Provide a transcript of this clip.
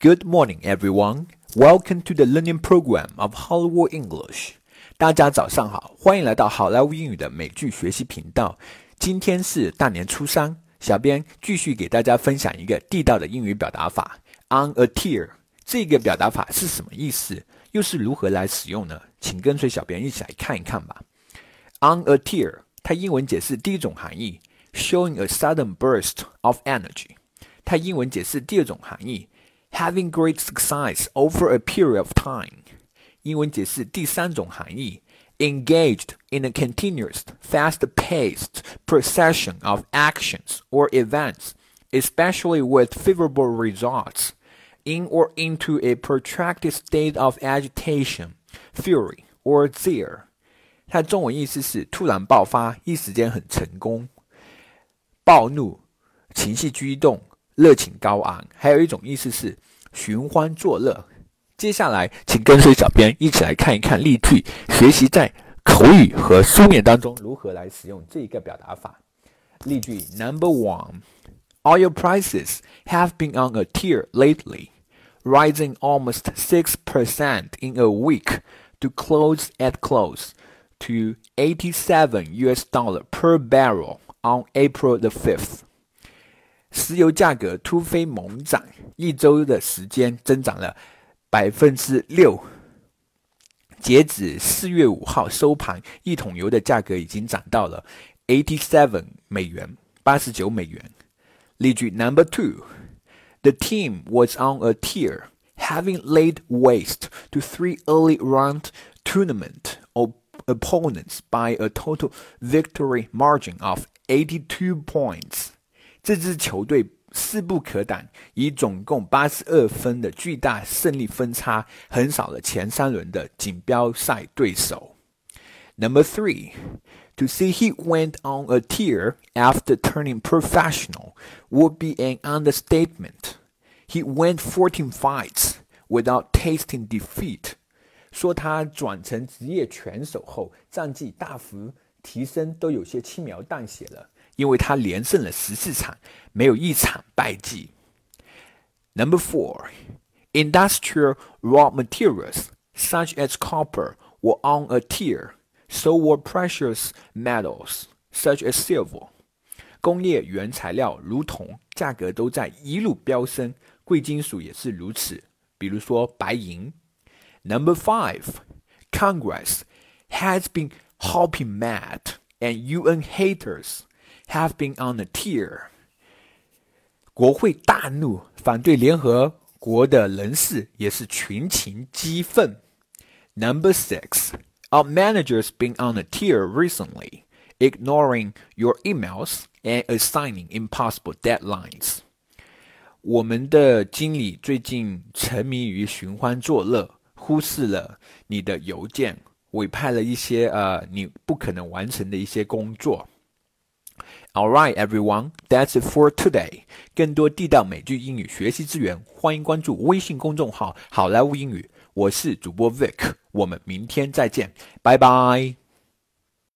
Good morning, everyone. Welcome to the learning program of Hollywood English. 大家早上好，欢迎来到好莱坞英语的美剧学习频道。今天是大年初三，小编继续给大家分享一个地道的英语表达法。On a tear，这个表达法是什么意思？又是如何来使用呢？请跟随小编一起来看一看吧。On a tear，它英文解释第一种含义，showing a sudden burst of energy。它英文解释第二种含义 ，having great success over a period of time。英文解释第三种含义，engaged in a continuous, fast-paced procession of actions or events, especially with favorable results, in or into a protracted state of agitation, fury, or zeal。它中文意思是突然爆发，一时间很成功，暴怒，情绪激动。 热情高昂，还有一种意思是寻欢作乐。接下来，请跟随小编一起来看一看例句，学习在口语和书面当中如何来使用这一个表达法。例句 Number one: Oil prices have been on a tear lately, rising almost six percent in a week to close at close to eighty-seven U.S. dollar per barrel on April the fifth. 石油价格突飞猛涨，一周的时间增长了百分之六。截止四月五号收盘，一桶油的价格已经涨到了 eighty seven 美元，八十九美元。例句 Number two: The team was on a tear, having laid waste to three early round tournament opponents by a total victory margin of eighty two points. 这支球队势不可挡，以总共八十二分的巨大胜利分差，横扫了前三轮的锦标赛对手。Number three, to see he went on a tear after turning professional would be an understatement. He went fourteen fights without tasting defeat. 说他转成职业拳手后，战绩大幅提升，都有些轻描淡写了。因为他连胜了十四场，没有一场败绩。Number four, industrial raw materials such as copper were on a tear, so were precious metals such as silver. 工业原材料如铜价格都在一路飙升，贵金属也是如此，比如说白银。Number five, Congress has been hopping mad, and UN haters have been on a tear。国会大怒，反对联合国的人士也是群情激愤。Number six, our managers been on a tear recently, ignoring your emails and assigning impossible deadlines. 我们的经理最近沉迷于寻欢作乐，忽视了你的邮件，委派了一些呃你不可能完成的一些工作。 All right, everyone, that's it for today. 更多地道美剧英语学习资源，欢迎关注微信公众号“好莱坞英语”。我是主播 Vic，我们明天再见，拜拜。